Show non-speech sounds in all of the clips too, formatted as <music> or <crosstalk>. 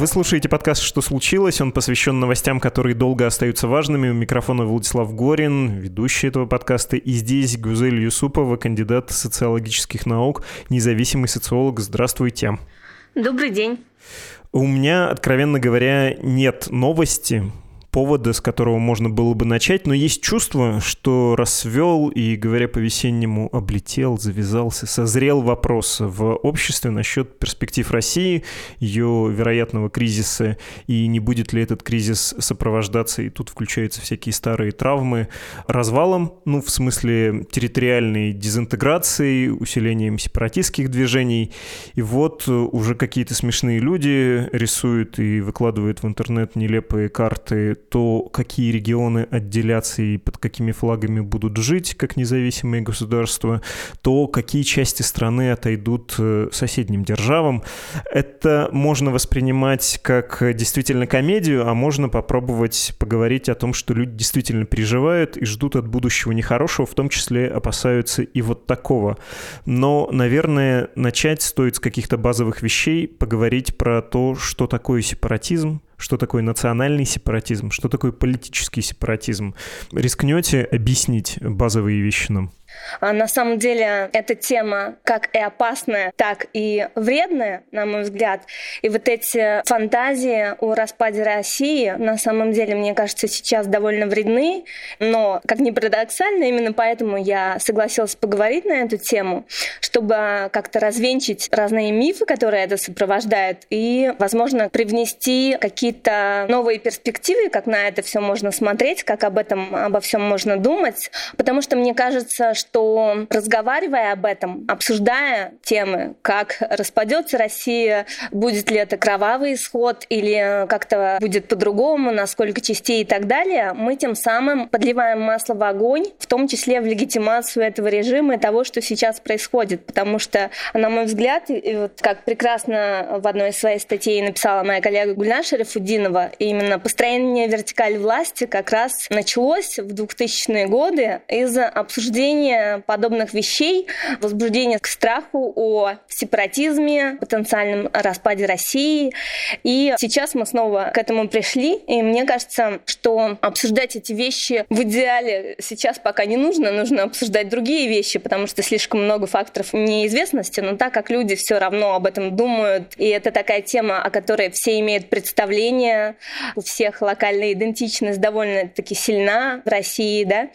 Вы слушаете подкаст «Что случилось?». Он посвящен новостям, которые долго остаются важными. У микрофона Владислав Горин, ведущий этого подкаста. И здесь Гузель Юсупова, кандидат социологических наук, независимый социолог. Здравствуйте. Добрый день. У меня, откровенно говоря, нет новости, повода, с которого можно было бы начать, но есть чувство, что расвел и, говоря по-весеннему, облетел, завязался, созрел вопрос в обществе насчет перспектив России, ее вероятного кризиса, и не будет ли этот кризис сопровождаться, и тут включаются всякие старые травмы, развалом, ну, в смысле территориальной дезинтеграции, усилением сепаратистских движений. И вот уже какие-то смешные люди рисуют и выкладывают в интернет нелепые карты то какие регионы отделятся и под какими флагами будут жить как независимые государства, то какие части страны отойдут э, соседним державам. Это можно воспринимать как действительно комедию, а можно попробовать поговорить о том, что люди действительно переживают и ждут от будущего нехорошего, в том числе опасаются и вот такого. Но, наверное, начать стоит с каких-то базовых вещей, поговорить про то, что такое сепаратизм, что такое национальный сепаратизм, что такое политический сепаратизм. Рискнете объяснить базовые вещи нам? А на самом деле эта тема как и опасная, так и вредная, на мой взгляд. И вот эти фантазии о распаде России на самом деле, мне кажется, сейчас довольно вредны. Но, как ни парадоксально, именно поэтому я согласилась поговорить на эту тему, чтобы как-то развенчить разные мифы, которые это сопровождают, и, возможно, привнести какие-то новые перспективы, как на это все можно смотреть, как об этом, обо всем можно думать. Потому что мне кажется, что разговаривая об этом, обсуждая темы, как распадется Россия, будет ли это кровавый исход или как-то будет по-другому, насколько частей и так далее, мы тем самым подливаем масло в огонь, в том числе в легитимацию этого режима и того, что сейчас происходит. Потому что, на мой взгляд, и вот как прекрасно в одной из своих статей написала моя коллега Гульнаша Рифудинова, именно построение вертикали власти как раз началось в 2000-е годы из обсуждения обсуждение подобных вещей, возбуждение к страху о сепаратизме, потенциальном распаде России. И сейчас мы снова к этому пришли. И мне кажется, что обсуждать эти вещи в идеале сейчас пока не нужно. Нужно обсуждать другие вещи, потому что слишком много факторов неизвестности. Но так как люди все равно об этом думают, и это такая тема, о которой все имеют представление, у всех локальная идентичность довольно-таки сильна в России, да,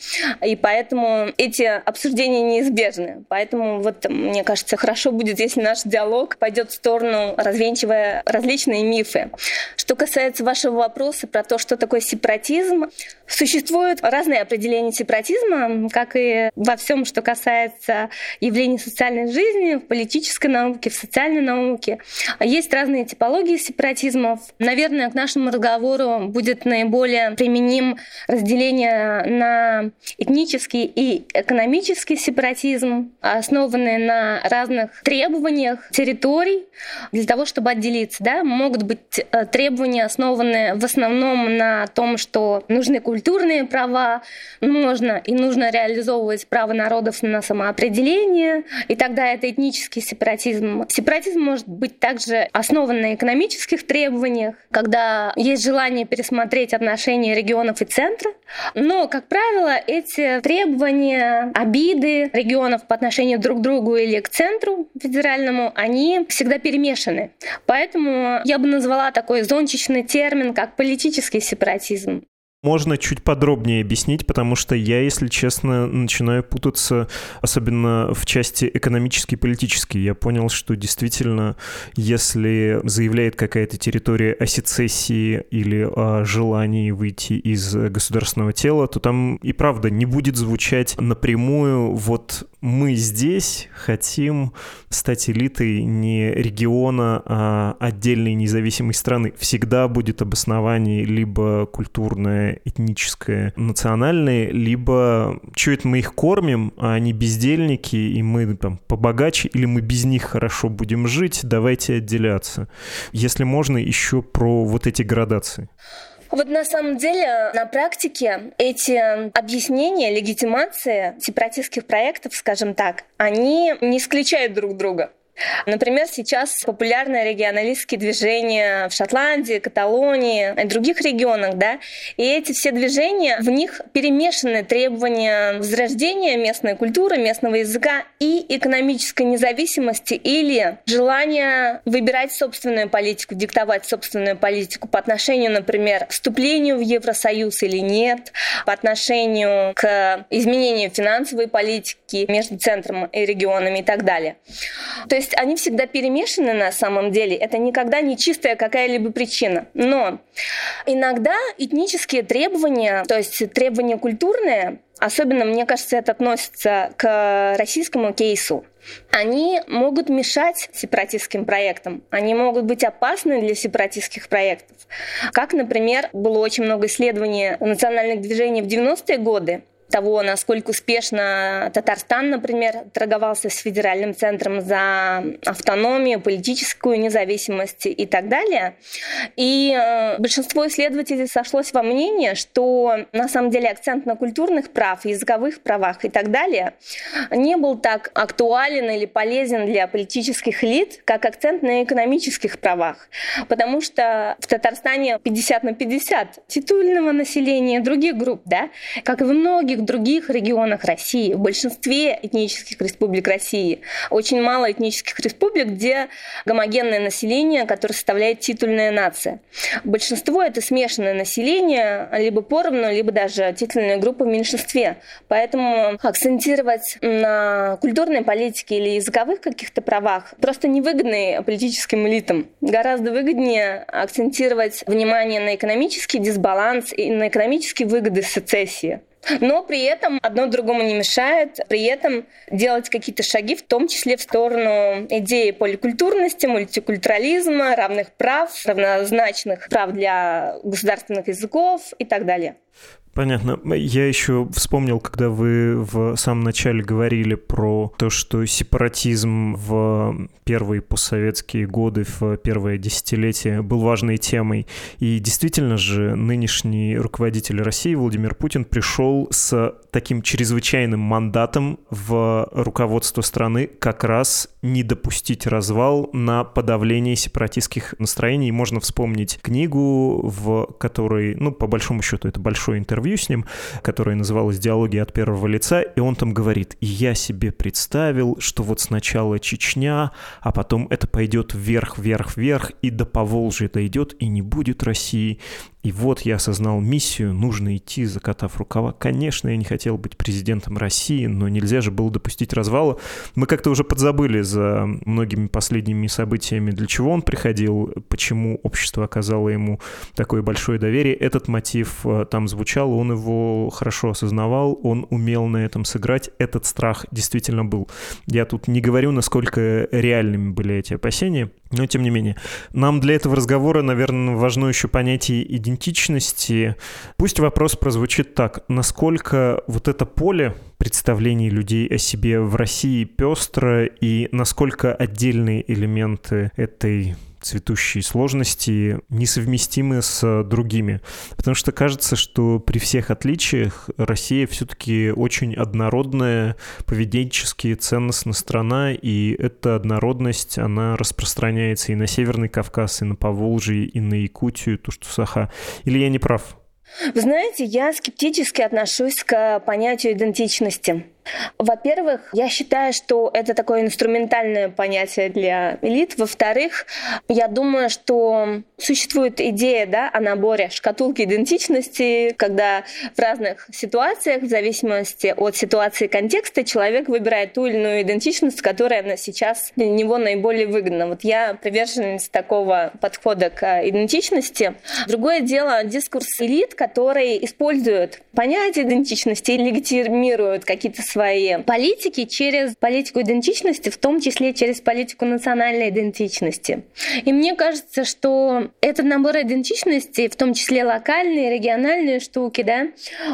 и поэтому эти обсуждения неизбежны. Поэтому вот мне кажется, хорошо будет, если наш диалог пойдет в сторону, развенчивая различные мифы. Что касается вашего вопроса про то, что такое сепаратизм, существуют разные определения сепаратизма, как и во всем, что касается явлений социальной жизни, в политической науке, в социальной науке. Есть разные типологии сепаратизмов. Наверное, к нашему разговору будет наиболее применим разделение на этнический и экономический экономический сепаратизм, основанный на разных требованиях территорий для того, чтобы отделиться. Да? Могут быть э, требования, основанные в основном на том, что нужны культурные права, можно и нужно реализовывать право народов на самоопределение, и тогда это этнический сепаратизм. Сепаратизм может быть также основан на экономических требованиях, когда есть желание пересмотреть отношения регионов и центра, но, как правило, эти требования обиды регионов по отношению друг к другу или к центру федеральному, они всегда перемешаны. Поэтому я бы назвала такой зонтичный термин, как политический сепаратизм. Можно чуть подробнее объяснить, потому что я, если честно, начинаю путаться, особенно в части экономической и политической. Я понял, что действительно, если заявляет какая-то территория о сецессии или о желании выйти из государственного тела, то там и правда не будет звучать напрямую вот мы здесь хотим стать элитой не региона, а отдельной независимой страны. Всегда будет обоснование либо культурное, этническое, национальное, либо что это мы их кормим, а они бездельники, и мы там побогаче, или мы без них хорошо будем жить, давайте отделяться. Если можно, еще про вот эти градации. Вот на самом деле на практике эти объяснения, легитимации сепаратистских проектов, скажем так, они не исключают друг друга. Например, сейчас популярны регионалистские движения в Шотландии, Каталонии и других регионах, да, и эти все движения, в них перемешаны требования возрождения местной культуры, местного языка и экономической независимости или желание выбирать собственную политику, диктовать собственную политику по отношению, например, к вступлению в Евросоюз или нет, по отношению к изменению финансовой политики между центром и регионами и так далее. То есть есть они всегда перемешаны на самом деле. Это никогда не чистая какая-либо причина. Но иногда этнические требования, то есть требования культурные, особенно, мне кажется, это относится к российскому кейсу, они могут мешать сепаратистским проектам, они могут быть опасны для сепаратистских проектов. Как, например, было очень много исследований национальных движений в 90-е годы, того, насколько успешно Татарстан, например, торговался с федеральным центром за автономию, политическую независимость и так далее. И э, большинство исследователей сошлось во мнении, что на самом деле акцент на культурных прав, языковых правах и так далее не был так актуален или полезен для политических элит, как акцент на экономических правах. Потому что в Татарстане 50 на 50 титульного населения других групп, да, как и в многих других регионах России, в большинстве этнических республик России, очень мало этнических республик, где гомогенное население, которое составляет титульная нация. Большинство это смешанное население, либо поровну, либо даже титульная группа в меньшинстве. Поэтому акцентировать на культурной политике или языковых каких-то правах просто невыгодно политическим элитам. Гораздо выгоднее акцентировать внимание на экономический дисбаланс и на экономические выгоды сецессии но при этом одно другому не мешает, при этом делать какие-то шаги, в том числе в сторону идеи поликультурности, мультикультурализма, равных прав, равнозначных прав для государственных языков и так далее. Понятно. Я еще вспомнил, когда вы в самом начале говорили про то, что сепаратизм в первые постсоветские годы, в первое десятилетие был важной темой. И действительно же нынешний руководитель России Владимир Путин пришел с таким чрезвычайным мандатом в руководство страны как раз не допустить развал на подавление сепаратистских настроений. Можно вспомнить книгу, в которой, ну, по большому счету, это большое интервью с ним, которое называлось «Диалоги от первого лица», и он там говорит, я себе представил, что вот сначала Чечня, а потом это пойдет вверх, вверх, вверх, и до Поволжья дойдет, и не будет России, и вот я осознал миссию, нужно идти, закатав рукава. Конечно, я не хотел быть президентом России, но нельзя же было допустить развала. Мы как-то уже подзабыли за многими последними событиями, для чего он приходил, почему общество оказало ему такое большое доверие. Этот мотив э, там звучал, он его хорошо осознавал, он умел на этом сыграть. Этот страх действительно был. Я тут не говорю, насколько реальными были эти опасения, но тем не менее. Нам для этого разговора, наверное, важно еще понятие идентичности идентичности. Пусть вопрос прозвучит так. Насколько вот это поле представлений людей о себе в России пестро и насколько отдельные элементы этой цветущие сложности несовместимы с другими. Потому что кажется, что при всех отличиях Россия все-таки очень однородная, поведенчески ценностная страна, и эта однородность, она распространяется и на Северный Кавказ, и на Поволжье, и на Якутию, то, что Саха. Или я не прав? Вы знаете, я скептически отношусь к понятию идентичности. Во-первых, я считаю, что это такое инструментальное понятие для элит. Во-вторых, я думаю, что существует идея да, о наборе шкатулки идентичности, когда в разных ситуациях, в зависимости от ситуации и контекста, человек выбирает ту или иную идентичность, которая на сейчас для него наиболее выгодна. Вот я приверженец такого подхода к идентичности. Другое дело дискурс элит, который использует понятие идентичности и легитимирует какие-то свои политики через политику идентичности, в том числе через политику национальной идентичности. И мне кажется, что этот набор идентичности, в том числе локальные, региональные штуки, да,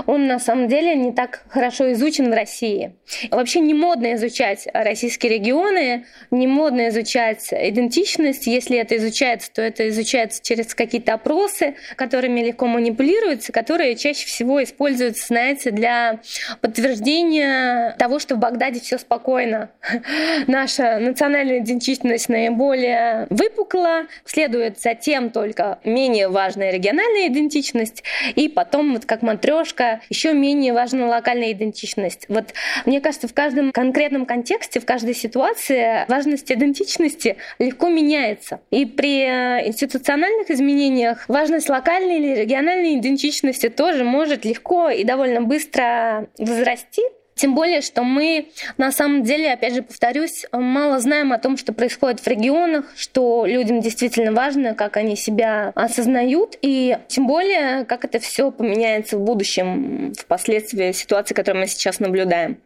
он на самом деле не так хорошо изучен в России. Вообще не модно изучать российские регионы, не модно изучать идентичность. Если это изучается, то это изучается через какие-то опросы, которыми легко манипулируются, которые чаще всего используются, знаете, для подтверждения того, что в Багдаде все спокойно. <laughs> Наша национальная идентичность наиболее выпукла, следует затем только менее важная региональная идентичность, и потом, вот как матрешка, еще менее важна локальная идентичность. Вот мне кажется, в каждом конкретном контексте, в каждой ситуации важность идентичности легко меняется. И при э, институциональных изменениях важность локальной или региональной идентичности тоже может легко и довольно быстро возрасти. Тем более, что мы на самом деле, опять же повторюсь, мало знаем о том, что происходит в регионах, что людям действительно важно, как они себя осознают, и тем более, как это все поменяется в будущем, впоследствии ситуации, которую мы сейчас наблюдаем.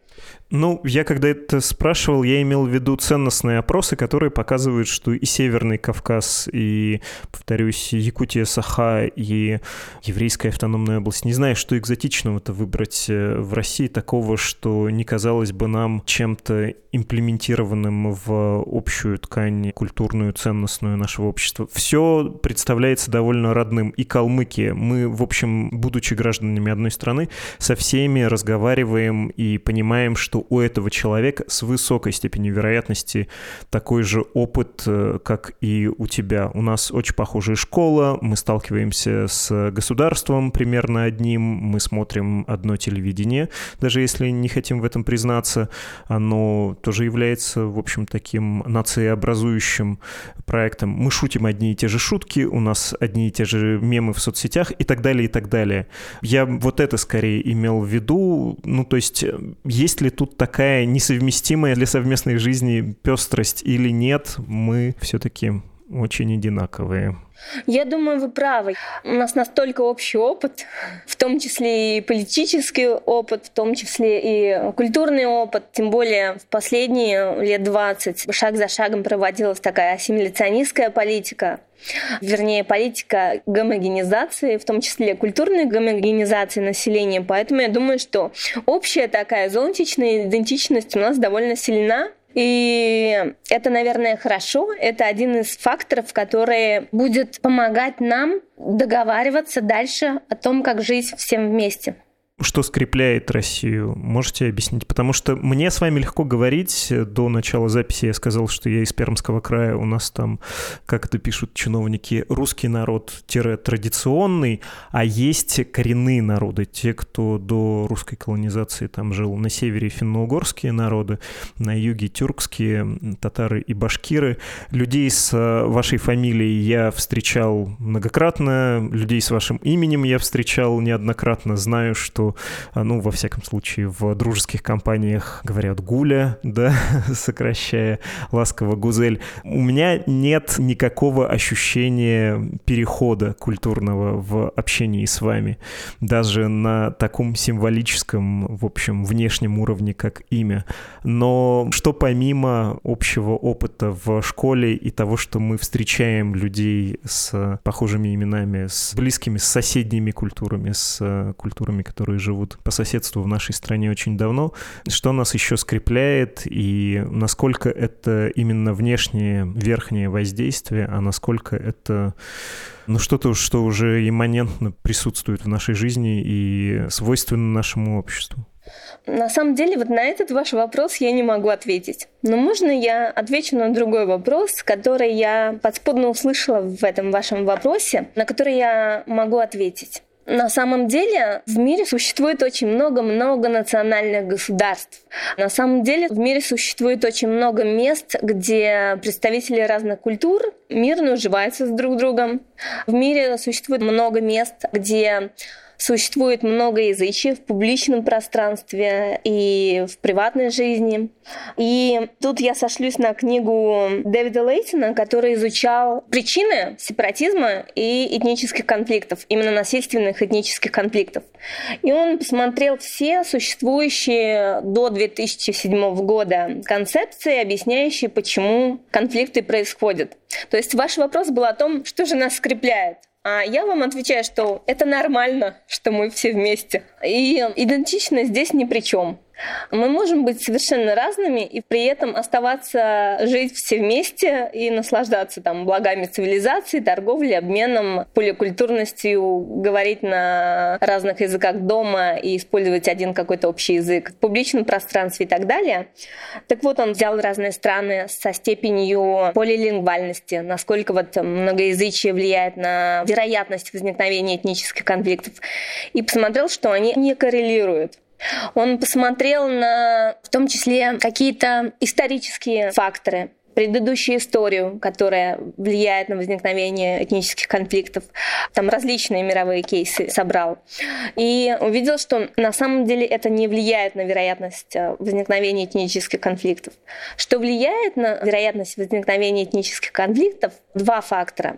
Ну, я когда это спрашивал, я имел в виду ценностные опросы, которые показывают, что и Северный Кавказ, и, повторюсь, Якутия, Саха, и Еврейская автономная область. Не знаю, что экзотичного-то выбрать э, в России такого, что не казалось бы нам чем-то имплементированным в общую ткань культурную, ценностную нашего общества. Все представляется довольно родным. И Калмыкия. Мы, в общем, будучи гражданами одной страны, со всеми разговариваем и понимаем, что у этого человека с высокой степенью вероятности такой же опыт, э, как и у тебя. У нас очень похожая школа, мы сталкиваемся с государством примерно одним, мы смотрим одно телевидение, даже если не хотим в этом признаться, оно тоже является, в общем, таким нациеобразующим проектом. Мы шутим одни и те же шутки, у нас одни и те же мемы в соцсетях и так далее, и так далее. Я вот это скорее имел в виду, ну, то есть, есть ли тут такая несовместимая для совместной жизни пестрость или нет, мы все-таки очень одинаковые. Я думаю, вы правы. У нас настолько общий опыт, в том числе и политический опыт, в том числе и культурный опыт. Тем более в последние лет 20 шаг за шагом проводилась такая ассимиляционистская политика вернее, политика гомогенизации, в том числе культурной гомогенизации населения. Поэтому я думаю, что общая такая зонтичная идентичность у нас довольно сильна, и это, наверное, хорошо. Это один из факторов, который будет помогать нам договариваться дальше о том, как жить всем вместе что скрепляет Россию? Можете объяснить? Потому что мне с вами легко говорить. До начала записи я сказал, что я из Пермского края. У нас там, как это пишут чиновники, русский народ-традиционный, а есть коренные народы. Те, кто до русской колонизации там жил на севере финно-угорские народы, на юге тюркские, татары и башкиры. Людей с э, вашей фамилией я встречал многократно, людей с вашим именем я встречал неоднократно. Знаю, что а, ну, во всяком случае, в дружеских компаниях говорят «гуля», <laughs> да, сокращая ласково «гузель». У меня нет никакого ощущения перехода культурного в общении с вами, даже на таком символическом, в общем, внешнем уровне, как имя. Но что помимо общего опыта в школе и того, что мы встречаем людей с похожими именами, с близкими, с соседними культурами, с культурами, которые которые живут по соседству в нашей стране очень давно. Что нас еще скрепляет и насколько это именно внешнее, верхнее воздействие, а насколько это ну, что-то, что уже имманентно присутствует в нашей жизни и свойственно нашему обществу? На самом деле, вот на этот ваш вопрос я не могу ответить. Но можно я отвечу на другой вопрос, который я подспудно услышала в этом вашем вопросе, на который я могу ответить. На самом деле в мире существует очень много-много национальных государств. На самом деле в мире существует очень много мест, где представители разных культур мирно уживаются с друг другом. В мире существует много мест, где Существует много язычий в публичном пространстве и в приватной жизни. И тут я сошлюсь на книгу Дэвида Лейтона, который изучал причины сепаратизма и этнических конфликтов, именно насильственных этнических конфликтов. И он посмотрел все существующие до 2007 года концепции, объясняющие, почему конфликты происходят. То есть ваш вопрос был о том, что же нас скрепляет. А я вам отвечаю, что это нормально, что мы все вместе. И идентичность здесь ни при чем. Мы можем быть совершенно разными и при этом оставаться жить все вместе и наслаждаться там благами цивилизации, торговли, обменом, поликультурностью, говорить на разных языках дома и использовать один какой-то общий язык в публичном пространстве и так далее. Так вот, он взял разные страны со степенью полилингвальности, насколько вот многоязычие влияет на вероятность возникновения этнических конфликтов, и посмотрел, что они не коррелируют. Он посмотрел на, в том числе, какие-то исторические факторы, предыдущую историю, которая влияет на возникновение этнических конфликтов. Там различные мировые кейсы собрал. И увидел, что на самом деле это не влияет на вероятность э, возникновения этнических конфликтов. Что влияет на вероятность возникновения этнических конфликтов? Два фактора.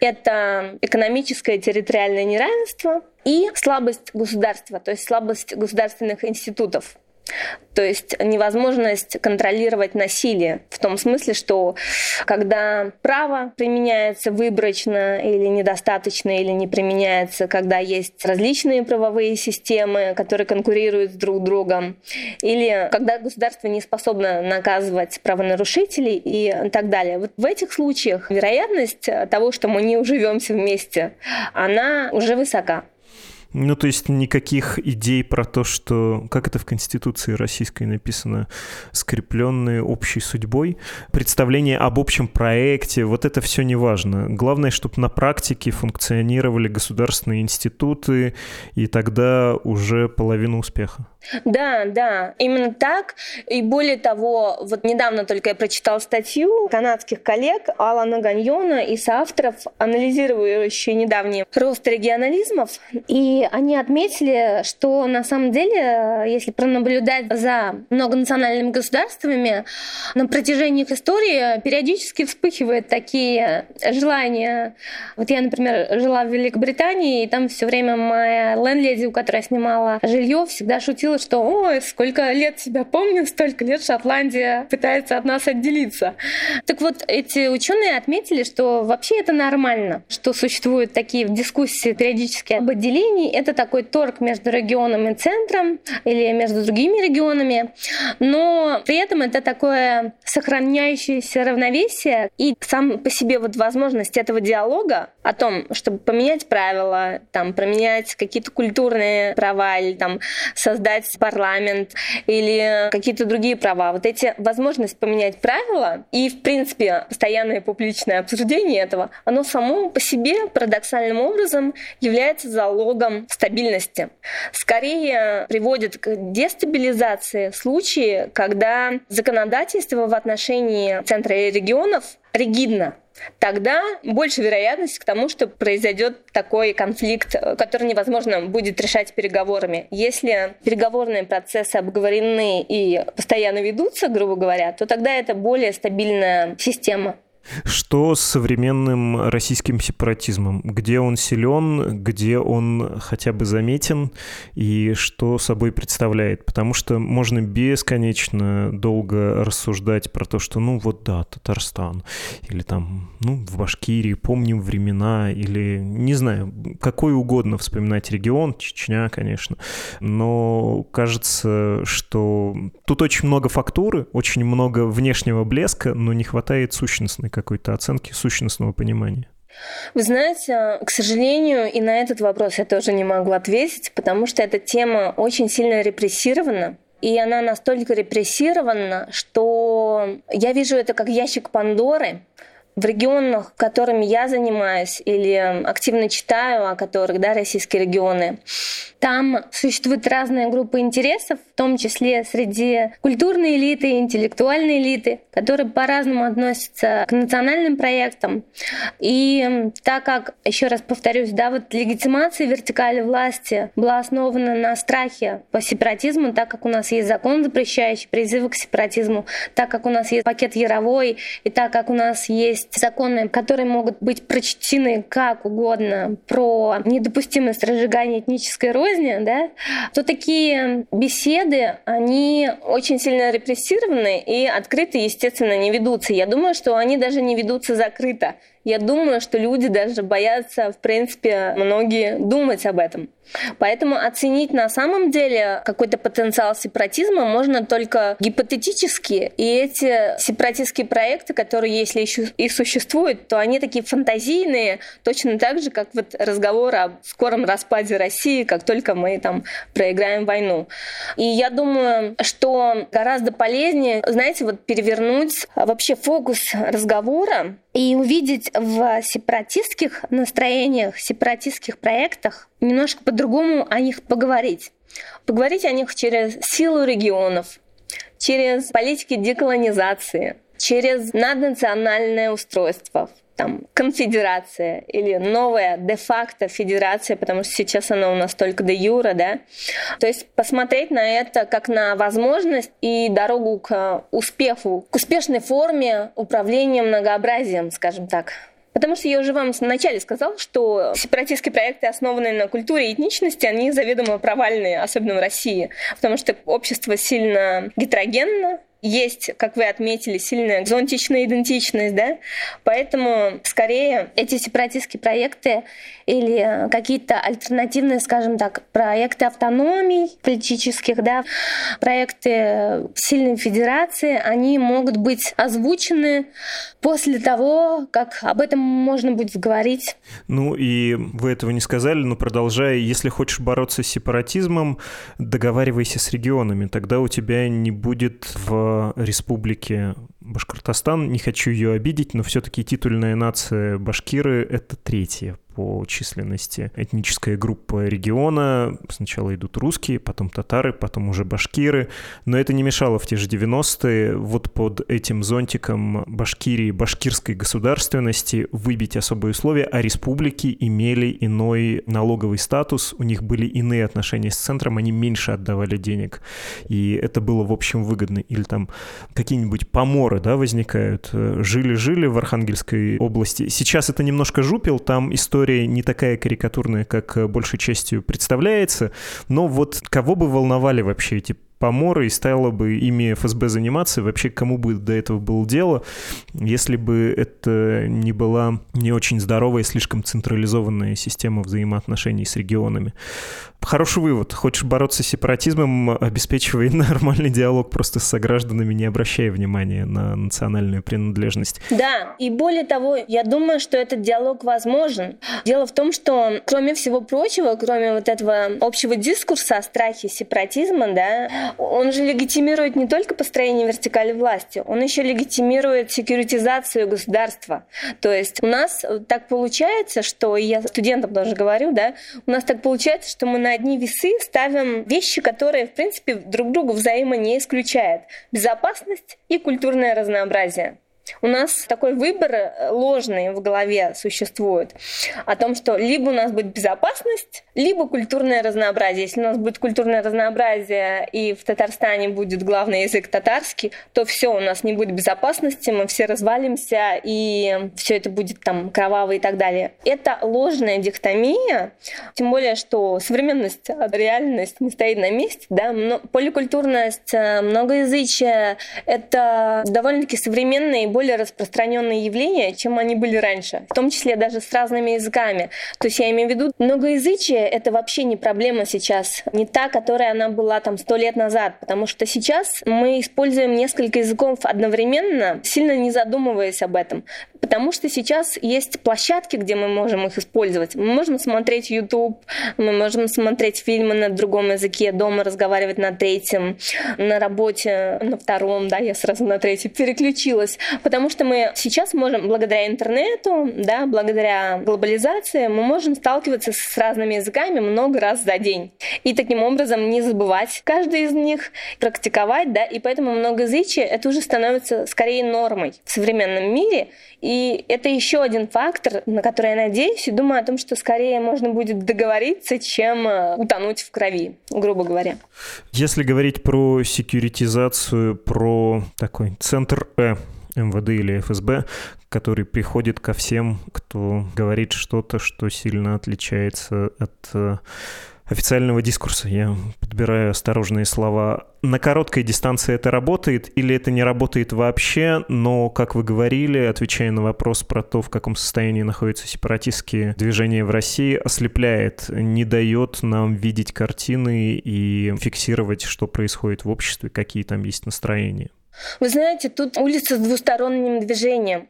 Это экономическое и территориальное неравенство и слабость государства, то есть слабость государственных институтов. То есть невозможность контролировать насилие в том смысле, что когда право применяется выборочно или недостаточно, или не применяется, когда есть различные правовые системы, которые конкурируют друг с другом, или когда государство не способно наказывать правонарушителей и так далее. Вот в этих случаях вероятность того, что мы не уживемся вместе, она уже высока. Ну, то есть никаких идей про то, что, как это в Конституции российской написано, скрепленные общей судьбой, представление об общем проекте, вот это все не важно. Главное, чтобы на практике функционировали государственные институты, и тогда уже половина успеха. Да, да, именно так. И более того, вот недавно только я прочитал статью канадских коллег Алана Ганьона и соавторов, анализирующие недавний рост регионализмов. И они отметили, что на самом деле, если пронаблюдать за многонациональными государствами, на протяжении их истории периодически вспыхивают такие желания. Вот я, например, жила в Великобритании, и там все время моя лендледи, у которой я снимала жилье, всегда шутила что ой, сколько лет себя помню, столько лет Шотландия пытается от нас отделиться. Так вот, эти ученые отметили, что вообще это нормально, что существуют такие дискуссии периодически об отделении. Это такой торг между регионом и центром или между другими регионами. Но при этом это такое сохраняющееся равновесие и сам по себе вот возможность этого диалога о том, чтобы поменять правила, там, променять какие-то культурные права или там создать парламент или какие-то другие права. Вот эти возможность поменять правила и, в принципе, постоянное публичное обсуждение этого, оно само по себе парадоксальным образом является залогом стабильности. Скорее приводит к дестабилизации случаи, когда законодательство в отношении центра и регионов ригидно тогда больше вероятность к тому, что произойдет такой конфликт, который невозможно будет решать переговорами. Если переговорные процессы обговорены и постоянно ведутся, грубо говоря, то тогда это более стабильная система. Что с современным российским сепаратизмом? Где он силен, где он хотя бы заметен и что собой представляет? Потому что можно бесконечно долго рассуждать про то, что ну вот да, Татарстан, или там, ну, в Башкирии, помним времена, или не знаю, какой угодно вспоминать регион, Чечня, конечно. Но кажется, что тут очень много фактуры, очень много внешнего блеска, но не хватает сущностной какой-то оценки сущностного понимания? Вы знаете, к сожалению, и на этот вопрос я тоже не могу ответить, потому что эта тема очень сильно репрессирована. И она настолько репрессирована, что я вижу это как ящик Пандоры, в регионах, которыми я занимаюсь или активно читаю о которых, да, российские регионы, там существуют разные группы интересов, в том числе среди культурной элиты, интеллектуальной элиты, которые по-разному относятся к национальным проектам. И так как, еще раз повторюсь, да, вот легитимация вертикали власти была основана на страхе по сепаратизму, так как у нас есть закон, запрещающий призывы к сепаратизму, так как у нас есть пакет Яровой, и так как у нас есть законы, которые могут быть прочтены как угодно про недопустимость разжигания этнической розни, да, то такие беседы, они очень сильно репрессированы и открыты, естественно, не ведутся. Я думаю, что они даже не ведутся закрыто. Я думаю, что люди даже боятся, в принципе, многие думать об этом. Поэтому оценить на самом деле какой-то потенциал сепаратизма можно только гипотетически. И эти сепаратистские проекты, которые, если еще и существуют, то они такие фантазийные, точно так же, как вот разговор о скором распаде России, как только мы там проиграем войну. И я думаю, что гораздо полезнее, знаете, вот перевернуть вообще фокус разговора и увидеть в сепаратистских настроениях, сепаратистских проектах немножко по-другому о них поговорить. Поговорить о них через силу регионов, через политики деколонизации, через наднациональное устройство, там, конфедерация или новая де-факто федерация, потому что сейчас она у нас только де юра, да. То есть посмотреть на это как на возможность и дорогу к успеху, к успешной форме управления многообразием, скажем так. Потому что я уже вам вначале сказал, что сепаратистские проекты, основанные на культуре и этничности, они заведомо провальные, особенно в России, потому что общество сильно гетерогенно, есть, как вы отметили, сильная зонтичная идентичность, да, поэтому скорее эти сепаратистские проекты или какие-то альтернативные, скажем так, проекты автономий политических, да, проекты сильной федерации, они могут быть озвучены после того, как об этом можно будет говорить. Ну и вы этого не сказали, но продолжая, если хочешь бороться с сепаратизмом, договаривайся с регионами, тогда у тебя не будет в республике Башкортостан. Не хочу ее обидеть, но все-таки титульная нация башкиры — это третья по численности этническая группа региона. Сначала идут русские, потом татары, потом уже башкиры. Но это не мешало в те же 90-е вот под этим зонтиком Башкирии, башкирской государственности выбить особые условия, а республики имели иной налоговый статус, у них были иные отношения с центром, они меньше отдавали денег. И это было, в общем, выгодно. Или там какие-нибудь поморы, да, возникают. Жили-жили в Архангельской области. Сейчас это немножко жупил, там история история не такая карикатурная, как э, большей частью представляется, но вот кого бы волновали вообще эти поморы и стало бы ими ФСБ заниматься, вообще кому бы до этого было дело, если бы это не была не очень здоровая слишком централизованная система взаимоотношений с регионами. Хороший вывод. Хочешь бороться с сепаратизмом, обеспечивай <laughs> нормальный диалог просто с согражданами, не обращая внимания на национальную принадлежность. Да, и более того, я думаю, что этот диалог возможен. Дело в том, что, кроме всего прочего, кроме вот этого общего дискурса о страхе сепаратизма, да, он же легитимирует не только построение вертикали власти, он еще легитимирует секьюритизацию государства. То есть у нас так получается, что, и я студентам даже говорю, да, у нас так получается, что мы на одни весы ставим вещи, которые, в принципе, друг друга взаимо не исключают. Безопасность и культурное разнообразие. У нас такой выбор э, ложный в голове существует о том, что либо у нас будет безопасность, либо культурное разнообразие. Если у нас будет культурное разнообразие и в Татарстане будет главный язык татарский, то все, у нас не будет безопасности, мы все развалимся, и все это будет там кроваво и так далее. Это ложная дихотомия, тем более, что современность, реальность не стоит на месте, да, поликультурность, э, многоязычие — это довольно-таки современные более распространенные явления, чем они были раньше, в том числе даже с разными языками. То есть я имею в виду, многоязычие — это вообще не проблема сейчас, не та, которая она была там сто лет назад, потому что сейчас мы используем несколько языков одновременно, сильно не задумываясь об этом. Потому что сейчас есть площадки, где мы можем их использовать. Мы можем смотреть YouTube, мы можем смотреть фильмы на другом языке, дома разговаривать на третьем, на работе на втором, да, я сразу на третий переключилась. Потому что мы сейчас можем, благодаря интернету, да, благодаря глобализации, мы можем сталкиваться с разными языками много раз за день. И таким образом не забывать каждый из них, практиковать, да, и поэтому многоязычие это уже становится скорее нормой в современном мире, и это еще один фактор, на который я надеюсь, и думаю о том, что скорее можно будет договориться, чем э, утонуть в крови, грубо говоря. Если говорить про секьюритизацию, про такой центр Э, МВД или ФСБ, который приходит ко всем, кто говорит что-то, что сильно отличается от э, официального дискурса. Я подбираю осторожные слова. На короткой дистанции это работает или это не работает вообще, но, как вы говорили, отвечая на вопрос про то, в каком состоянии находятся сепаратистские движения в России, ослепляет, не дает нам видеть картины и фиксировать, что происходит в обществе, какие там есть настроения. Вы знаете, тут улица с двусторонним движением.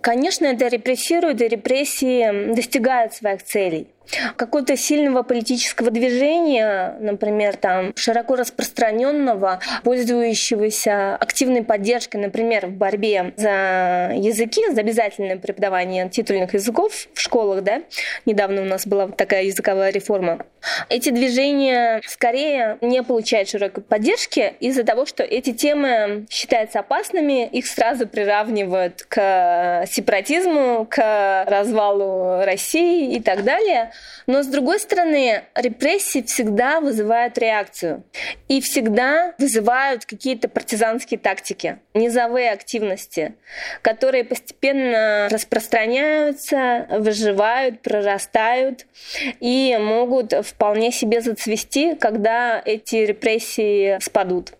Конечно, это репрессирует, и репрессии достигают своих целей какого-то сильного политического движения, например, там широко распространенного, пользующегося активной поддержкой, например, в борьбе за языки, за обязательное преподавание титульных языков в школах, да, недавно у нас была такая языковая реформа. Эти движения скорее не получают широкой поддержки из-за того, что эти темы считаются опасными, их сразу приравнивают к сепаратизму, к развалу России и так далее. Но с другой стороны, репрессии всегда вызывают реакцию и всегда вызывают какие-то партизанские тактики, низовые активности, которые постепенно распространяются, выживают, прорастают и могут вполне себе зацвести, когда эти репрессии спадут.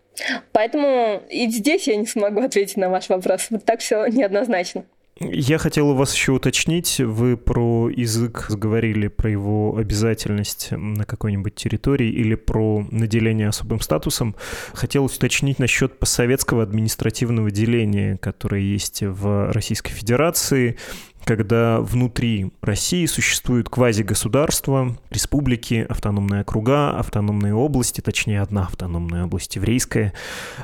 Поэтому и здесь я не смогу ответить на ваш вопрос. Вот так все неоднозначно. Я хотел у вас еще уточнить, вы про язык говорили, про его обязательность на какой-нибудь территории или про наделение особым статусом. Хотелось уточнить насчет постсоветского административного деления, которое есть в Российской Федерации когда внутри России существуют квазигосударства, республики, автономные округа, автономные области, точнее одна автономная область, еврейская.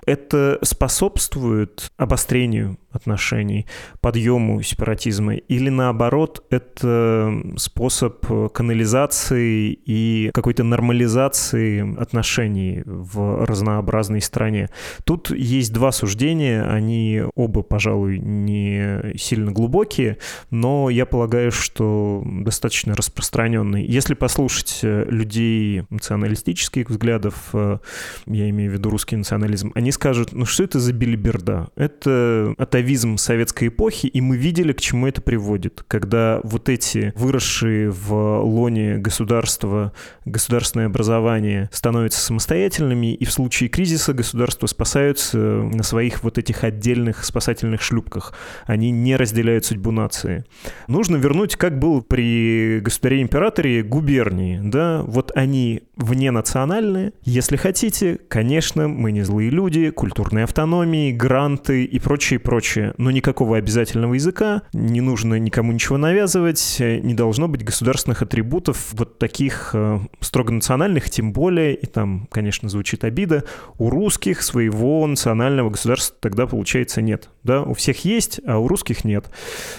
Это способствует обострению отношений, подъему сепаратизма, или наоборот, это способ канализации и какой-то нормализации отношений в разнообразной стране. Тут есть два суждения, они оба, пожалуй, не сильно глубокие, но я полагаю, что достаточно распространенный. Если послушать э, людей националистических взглядов, э, я имею в виду русский национализм, они скажут, ну что это за билиберда? Это атовизм советской эпохи, и мы видели, к чему это приводит. Когда вот эти выросшие в лоне государства, государственное образование становятся самостоятельными, и в случае кризиса государства спасаются на своих вот этих отдельных спасательных шлюпках. Они не разделяют судьбу нации. Нужно вернуть, как было при государе-императоре, губернии. Да? Вот они вне национальные. Если хотите, конечно, мы не злые люди, культурные автономии, гранты и прочее, прочее. Но никакого обязательного языка, не нужно никому ничего навязывать, не должно быть государственных атрибутов вот таких э, строго национальных, тем более, и там, конечно, звучит обида, у русских своего национального государства тогда, получается, нет. Да? У всех есть, а у русских нет.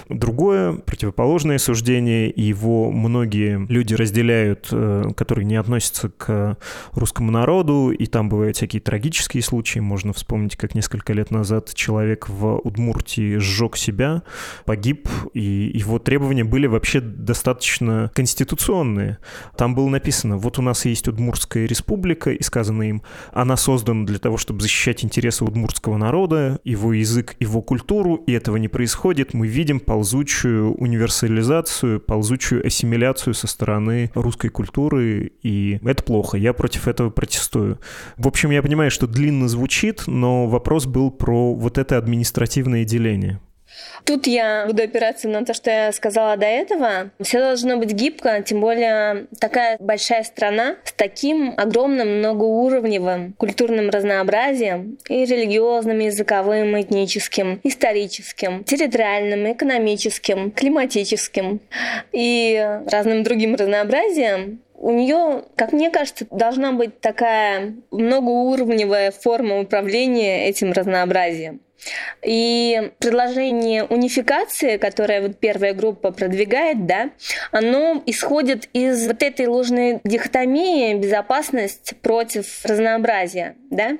Другое противоположное суждение, его многие люди разделяют, э, которые не относятся к русскому народу, и там бывают всякие трагические случаи. Можно вспомнить, как несколько лет назад человек в Удмуртии сжег себя, погиб, и его требования были вообще достаточно конституционные. Там было написано, вот у нас есть Удмуртская республика, и сказано им, она создана для того, чтобы защищать интересы удмуртского народа, его язык, его культуру, и этого не происходит. Мы видим ползучую универсализацию, ползучую ассимиляцию со стороны русской культуры, и это плохо. Я против этого протестую. В общем, я понимаю, что длинно звучит, но вопрос был про вот это административное деление. Тут я буду опираться на то, что я сказала до этого. Все должно быть гибко, тем более такая большая страна с таким огромным многоуровневым культурным разнообразием и религиозным, и языковым, и этническим, историческим, территориальным, экономическим, климатическим и разным другим разнообразием, у нее, как мне кажется, должна быть такая многоуровневая форма управления этим разнообразием. И предложение унификации, которое вот первая группа продвигает, да, оно исходит из вот этой ложной дихотомии безопасность против разнообразия, да.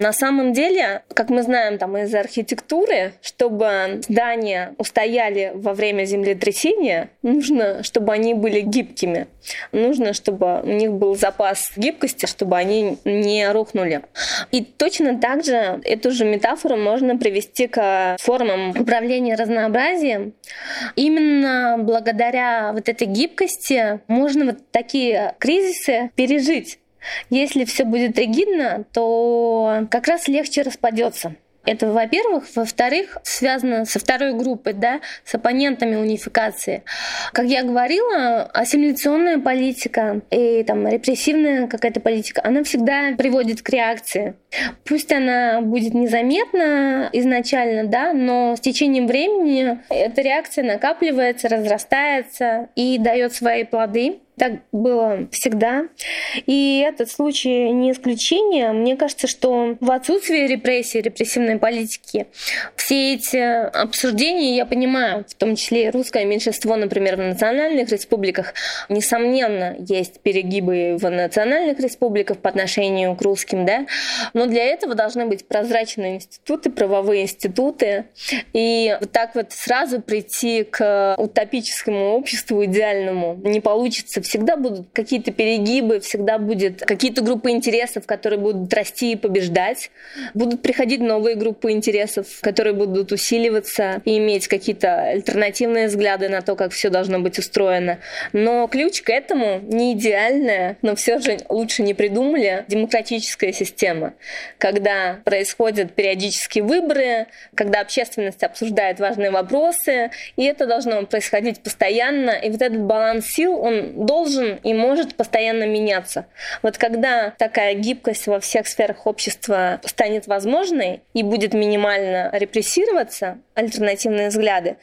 На самом деле, как мы знаем там из архитектуры, чтобы здания устояли во время землетрясения, нужно, чтобы они были гибкими. Нужно, чтобы у них был запас гибкости, чтобы они не рухнули. И точно так же эту же метафору можно привести к формам управления разнообразием. Именно благодаря вот этой гибкости можно вот такие кризисы пережить. Если все будет ригидно, то как раз легче распадется. Это, во-первых. Во-вторых, связано со второй группой, да, с оппонентами унификации. Как я говорила, ассимиляционная политика и там репрессивная какая-то политика, она всегда приводит к реакции. Пусть она будет незаметна изначально, да, но с течением времени эта реакция накапливается, разрастается и дает свои плоды. Так было всегда. И этот случай не исключение. Мне кажется, что в отсутствии репрессий, репрессивной политики, все эти обсуждения, я понимаю, в том числе и русское меньшинство, например, в национальных республиках, несомненно, есть перегибы в национальных республиках по отношению к русским, да, но для этого должны быть прозрачные институты, правовые институты, и вот так вот сразу прийти к утопическому обществу идеальному не получится всегда будут какие-то перегибы, всегда будет какие-то группы интересов, которые будут расти и побеждать. Будут приходить новые группы интересов, которые будут усиливаться и иметь какие-то альтернативные взгляды на то, как все должно быть устроено. Но ключ к этому не идеальная, но все же лучше не придумали, демократическая система, когда происходят периодические выборы, когда общественность обсуждает важные вопросы, и это должно происходить постоянно, и вот этот баланс сил, он должен должен и может постоянно меняться. Вот когда такая гибкость во всех сферах общества станет возможной и будет минимально репрессироваться, альтернативные взгляды,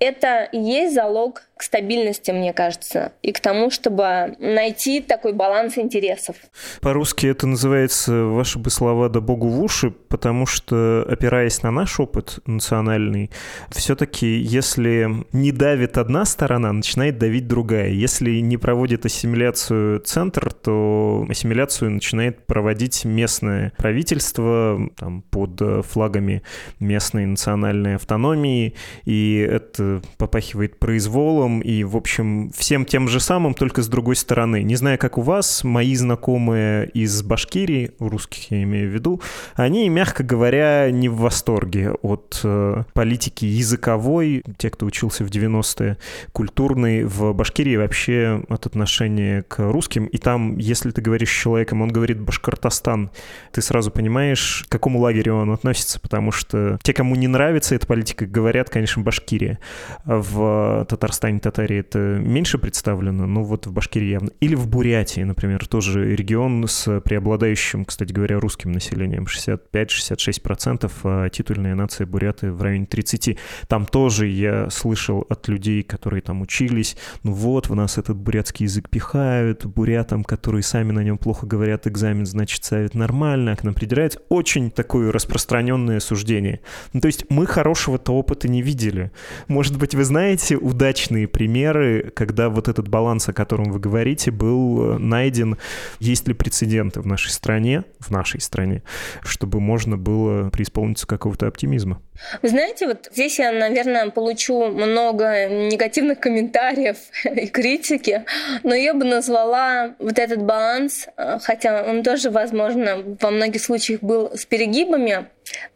это и есть залог стабильности, мне кажется, и к тому, чтобы найти такой баланс интересов. По-русски это называется «ваши бы слова да богу в уши», потому что, опираясь на наш опыт национальный, все-таки если не давит одна сторона, начинает давить другая. Если не проводит ассимиляцию центр, то ассимиляцию начинает проводить местное правительство там, под флагами местной национальной автономии, и это попахивает произволом, И, в общем, всем тем же самым, только с другой стороны. Не знаю, как у вас, мои знакомые из Башкирии, русских я имею в виду, они, мягко говоря, не в восторге от э, политики языковой, те, кто учился в 90-е, культурной в Башкирии вообще от отношения к русским. И там, если ты говоришь с человеком, он говорит Башкортостан, ты сразу понимаешь, к какому лагерю он относится, потому что те, кому не нравится эта политика, говорят, конечно, Башкирия. В Татарстане Казань, Татарии это меньше представлено, но вот в Башкирии явно. Или в Бурятии, например, тоже регион с преобладающим, кстати говоря, русским населением, 65-66%, а титульная нация буряты в районе 30%. Там тоже я слышал от людей, которые там учились, ну вот, в нас этот бурятский язык пихают, бурятам, которые сами на нем плохо говорят, экзамен, значит, ставят нормально, а к нам придирается. Очень такое распространенное суждение. Ну, то есть мы хорошего-то опыта не видели. Может быть, вы знаете удачные конкретные примеры, когда вот этот баланс, о котором вы говорите, был э, найден? Есть ли прецеденты в нашей стране, в нашей стране, чтобы можно было преисполниться какого-то оптимизма? Вы знаете, вот здесь я, наверное, получу много негативных комментариев <laughs> и критики, но я бы назвала вот этот баланс, э, хотя он тоже, возможно, во многих случаях был с перегибами,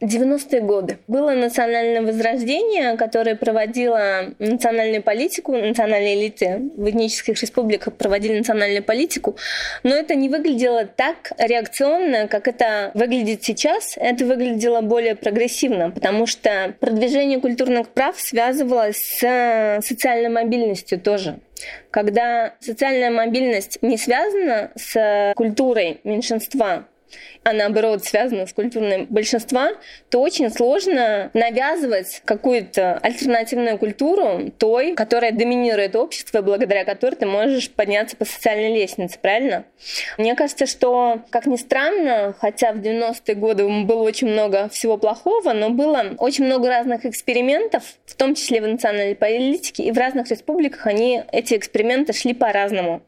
90-е годы. Было национальное возрождение, которое проводило национальную политику, национальные элиты в этнических республиках проводили национальную политику, но это не выглядело так реакционно, как это выглядит сейчас. Это выглядело более прогрессивно, потому что продвижение культурных прав связывалось с социальной мобильностью тоже. Когда социальная мобильность не связана с культурой меньшинства, а наоборот связана с культурным большинства, то очень сложно навязывать какую-то альтернативную культуру той, которая доминирует общество, благодаря которой ты можешь подняться по социальной лестнице, правильно? Мне кажется, что, как ни странно, хотя в 90-е годы было очень много всего плохого, но было очень много разных экспериментов, в том числе в национальной политике, и в разных республиках они, эти эксперименты шли по-разному.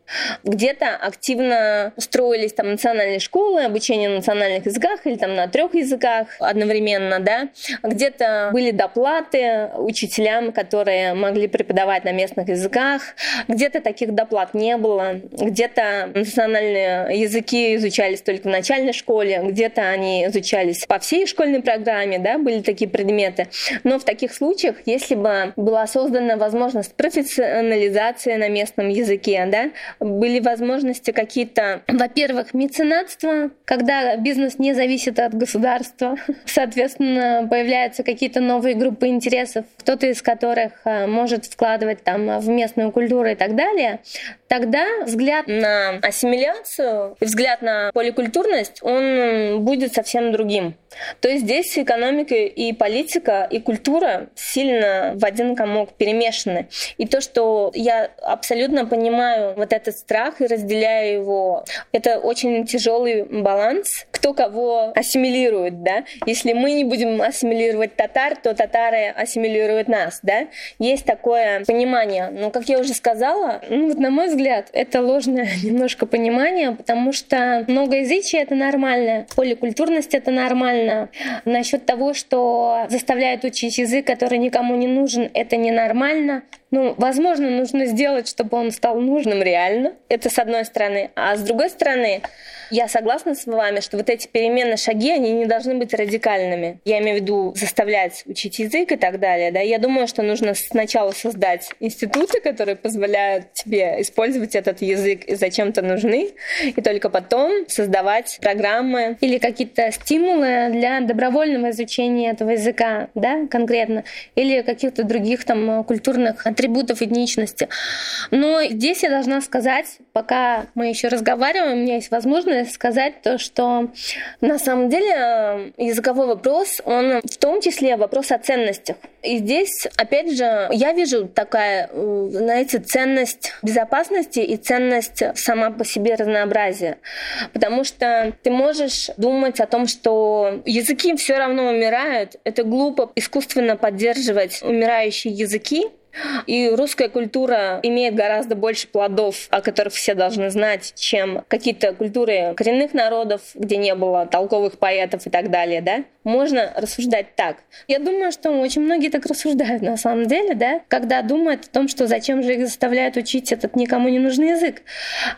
Где-то активно строились там национальные школы, обучение на национальных языках или там на трех языках одновременно, да. Где-то были доплаты учителям, которые могли преподавать на местных языках. Где-то таких доплат не было. Где-то национальные языки изучались только в начальной школе, где-то они изучались по всей школьной программе, да, были такие предметы. Но в таких случаях, если бы была создана возможность профессионализации на местном языке, да, были возможности какие-то, во-первых, меценатства, когда бизнес не зависит от государства. <laughs> Соответственно, появляются какие-то новые группы интересов, кто-то из которых э, может вкладывать там в местную культуру и так далее. Тогда взгляд на ассимиляцию и взгляд на поликультурность, он будет совсем другим. То есть здесь экономика и политика, и культура сильно в один комок перемешаны. И то, что я абсолютно понимаю вот этот страх и разделяю его, это очень тяжелый баланс, кто кого ассимилирует, да. Если мы не будем ассимилировать татар, то татары ассимилируют нас, да. Есть такое понимание. Но, как я уже сказала, ну, вот на мой взгляд, это ложное <laughs> немножко понимание, потому что многоязычие — это нормально, поликультурность — это нормально. Насчет того, что заставляют учить язык, который никому не нужен, это ненормально. Ну, возможно, нужно сделать, чтобы он стал нужным реально. Это с одной стороны. А с другой стороны, я согласна с вами, что вот эти переменные шаги, они не должны быть радикальными. Я имею в виду заставлять учить язык и так далее. Да? Я думаю, что нужно сначала создать институты, которые позволяют тебе использовать этот язык и зачем-то нужны, и только потом создавать программы или какие-то стимулы для добровольного изучения этого языка, да, конкретно, или каких-то других там культурных атрибутов этничности. Но здесь я должна сказать, пока мы еще разговариваем, у меня есть возможность сказать то, что на самом деле э, языковой вопрос, он в том числе вопрос о ценностях. И здесь, опять же, я вижу такая, э, знаете, ценность безопасности и ценность сама по себе разнообразия. Потому что ты можешь думать о том, что языки все равно умирают. Это глупо искусственно поддерживать умирающие языки, и русская культура имеет гораздо больше плодов, о которых все должны знать, чем какие-то культуры коренных народов, где не было толковых поэтов и так далее, да? Можно рассуждать так. Я думаю, что очень многие так рассуждают на самом деле, да, когда думают о том, что зачем же их заставляют учить этот никому не нужный язык.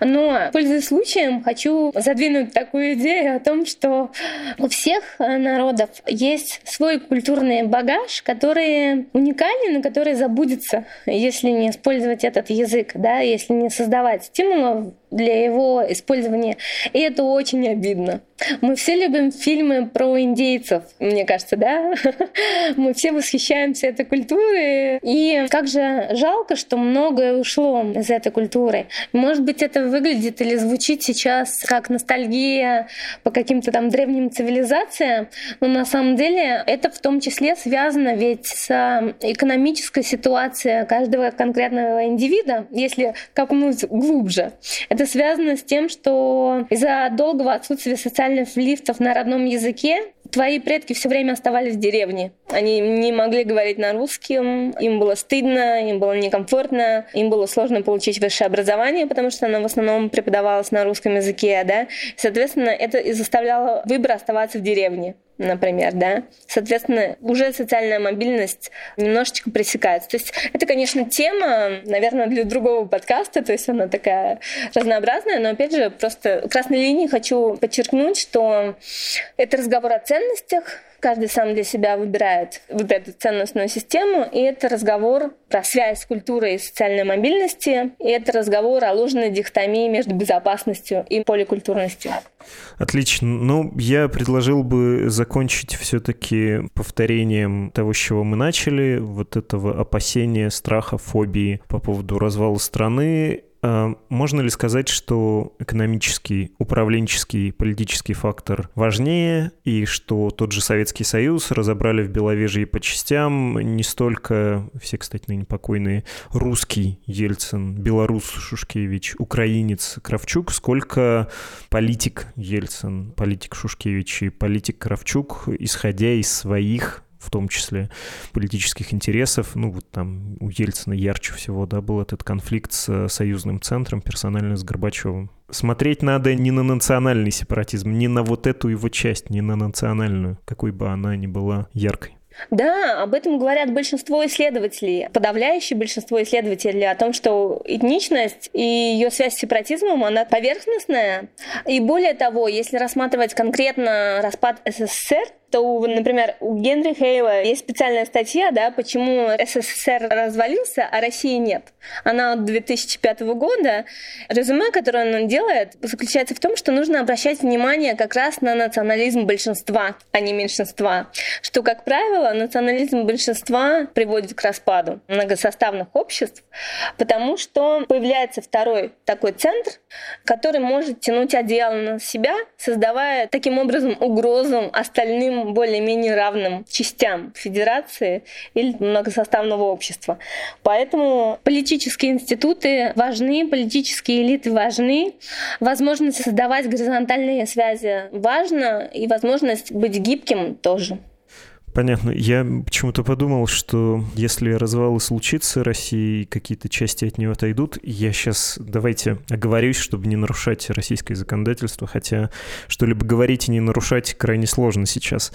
Но, пользуясь случаем, хочу задвинуть такую идею о том, что у всех народов есть свой культурный багаж, который уникален и который забудет учиться, если не использовать этот язык, да, если не создавать стимулов для его использования. И это очень обидно. Мы все любим фильмы про индейцев, мне кажется, да? <laughs> Мы все восхищаемся этой культурой. И как же жалко, что многое ушло из этой культуры. Может быть, это выглядит или звучит сейчас как ностальгия по каким-то там древним цивилизациям, но на самом деле это в том числе связано ведь с экономической ситуацией каждого конкретного индивида, если копнуть глубже. Это это связано с тем, что из-за долгого отсутствия социальных лифтов на родном языке твои предки все время оставались в деревне. Они не могли говорить на русском, им было стыдно, им было некомфортно, им было сложно получить высшее образование, потому что оно в основном преподавалось на русском языке, да. Соответственно, это и заставляло выбор оставаться в деревне например, да. Соответственно, уже социальная мобильность немножечко пресекается. То есть это, конечно, тема, наверное, для другого подкаста, то есть она такая разнообразная, но, опять же, просто красной линии хочу подчеркнуть, что это разговор о ценностях, каждый сам для себя выбирает вот эту ценностную систему, и это разговор про связь с культурой и социальной мобильности, и это разговор о ложной дихотомии между безопасностью и поликультурностью. Отлично. Ну, я предложил бы закончить все-таки повторением того, с чего мы начали, вот этого опасения, страха, фобии по поводу развала страны можно ли сказать, что экономический, управленческий, политический фактор важнее, и что тот же Советский Союз разобрали в Беловежье по частям? Не столько, все, кстати, ныне покойные, русский Ельцин, белорус Шушкевич, украинец Кравчук, сколько политик Ельцин, политик Шушкевич и политик Кравчук, исходя из своих в том числе политических интересов. Ну, вот там у Ельцина ярче всего, да, был этот конфликт с союзным центром, персонально с Горбачевым. Смотреть надо не на национальный сепаратизм, не на вот эту его часть, не на национальную, какой бы она ни была яркой. Да, об этом говорят большинство исследователей. Подавляющее большинство исследователей о том, что этничность и ее связь с сепаратизмом, она поверхностная. И более того, если рассматривать конкретно распад СССР, то, например, у Генри Хейла есть специальная статья, да, почему СССР развалился, а России нет. Она от 2005 года. Резюме, которое он делает, заключается в том, что нужно обращать внимание как раз на национализм большинства, а не меньшинства. Что, как правило, национализм большинства приводит к распаду многосоставных обществ, потому что появляется второй такой центр, который может тянуть одеяло на себя, создавая таким образом угрозу остальным более-менее равным частям федерации или многосоставного общества. Поэтому политические институты важны, политические элиты важны, возможность создавать горизонтальные связи важна и возможность быть гибким тоже. Понятно. Я почему-то подумал, что если развалы случится России, какие-то части от нее отойдут, я сейчас давайте оговорюсь, чтобы не нарушать российское законодательство, хотя что-либо говорить и не нарушать крайне сложно сейчас.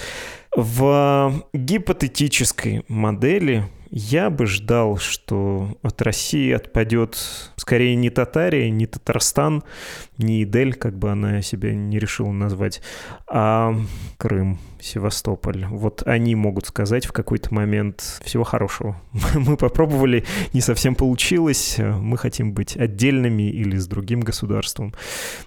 В гипотетической модели я бы ждал, что от России отпадет скорее не Татария, не Татарстан, не Идель, как бы она себя не решила назвать, а Крым, Севастополь. Вот они могут сказать в какой-то момент всего хорошего. <laughs> Мы попробовали, не совсем получилось, мы хотим быть отдельными или с другим государством.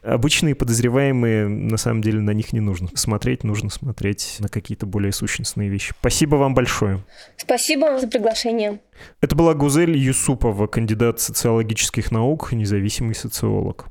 Обычные подозреваемые, на самом деле, на них не нужно смотреть, нужно смотреть на какие-то более сущностные вещи. Спасибо вам большое. Спасибо вам за приглашение. Это была Гузель Юсупова, кандидат социологических наук, независимый социолог.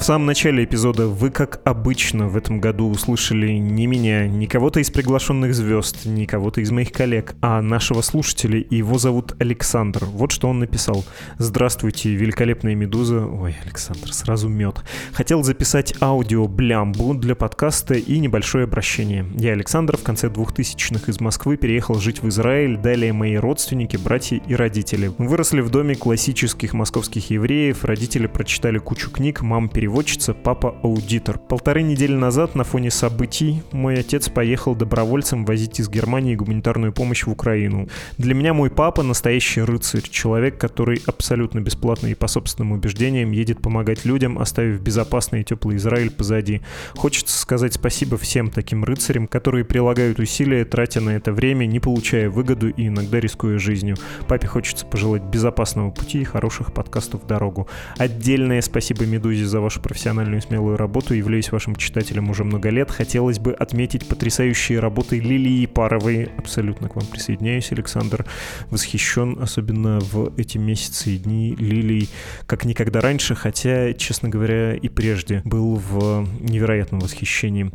В самом начале эпизода вы, как обычно, в этом году услышали не меня, не кого-то из приглашенных звезд, не кого-то из моих коллег, а нашего слушателя, его зовут Александр. Вот что он написал. «Здравствуйте, великолепная медуза». Ой, Александр, сразу мед. Хотел записать аудио блямбу для подкаста и небольшое обращение. Я, Александр, в конце 2000-х из Москвы переехал жить в Израиль, далее мои родственники, братья и родители. Выросли в доме классических московских евреев, родители прочитали кучу книг, мам переводила переводчица, папа аудитор. Полторы недели назад на фоне событий мой отец поехал добровольцем возить из Германии гуманитарную помощь в Украину. Для меня мой папа настоящий рыцарь, человек, который абсолютно бесплатно и по собственным убеждениям едет помогать людям, оставив безопасный и теплый Израиль позади. Хочется сказать спасибо всем таким рыцарям, которые прилагают усилия, тратя на это время, не получая выгоду и иногда рискуя жизнью. Папе хочется пожелать безопасного пути и хороших подкастов в дорогу. Отдельное спасибо Медузе за вашу вашу профессиональную и смелую работу, являюсь вашим читателем уже много лет. Хотелось бы отметить потрясающие работы Лилии Паровой. Абсолютно к вам присоединяюсь, Александр. Восхищен, особенно в эти месяцы и дни Лилий, как никогда раньше, хотя, честно говоря, и прежде был в невероятном восхищении.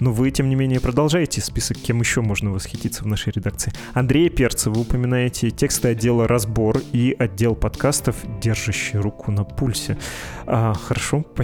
Но вы, тем не менее, продолжаете список, кем еще можно восхититься в нашей редакции. Андрея Перцева упоминаете, тексты отдела «Разбор» и отдел подкастов «Держащий руку на пульсе». А, хорошо, спасибо.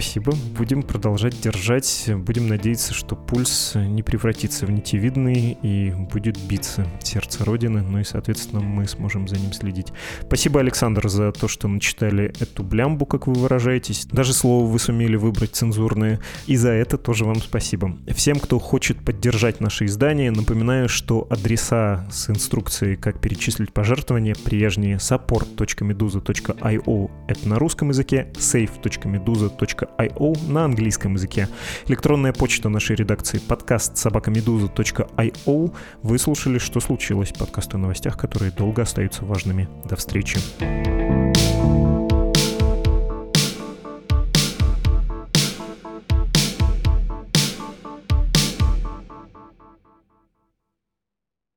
Будем продолжать держать. Будем надеяться, что пульс не превратится в нитевидный и будет биться сердце Родины. Ну и, соответственно, мы сможем за ним следить. Спасибо, Александр, за то, что начитали эту блямбу, как вы выражаетесь. Даже слово вы сумели выбрать цензурное. И за это тоже вам спасибо. Всем, кто хочет поддержать наше издание, напоминаю, что адреса с инструкцией, как перечислить пожертвования, прежние support.meduza.io это на русском языке, save.meduza.io собакамедуза.io на английском языке. Электронная почта нашей редакции подкаст собакамедуза.io. Вы слушали «Что случилось?» подкаст о новостях, которые долго остаются важными. До встречи. thank you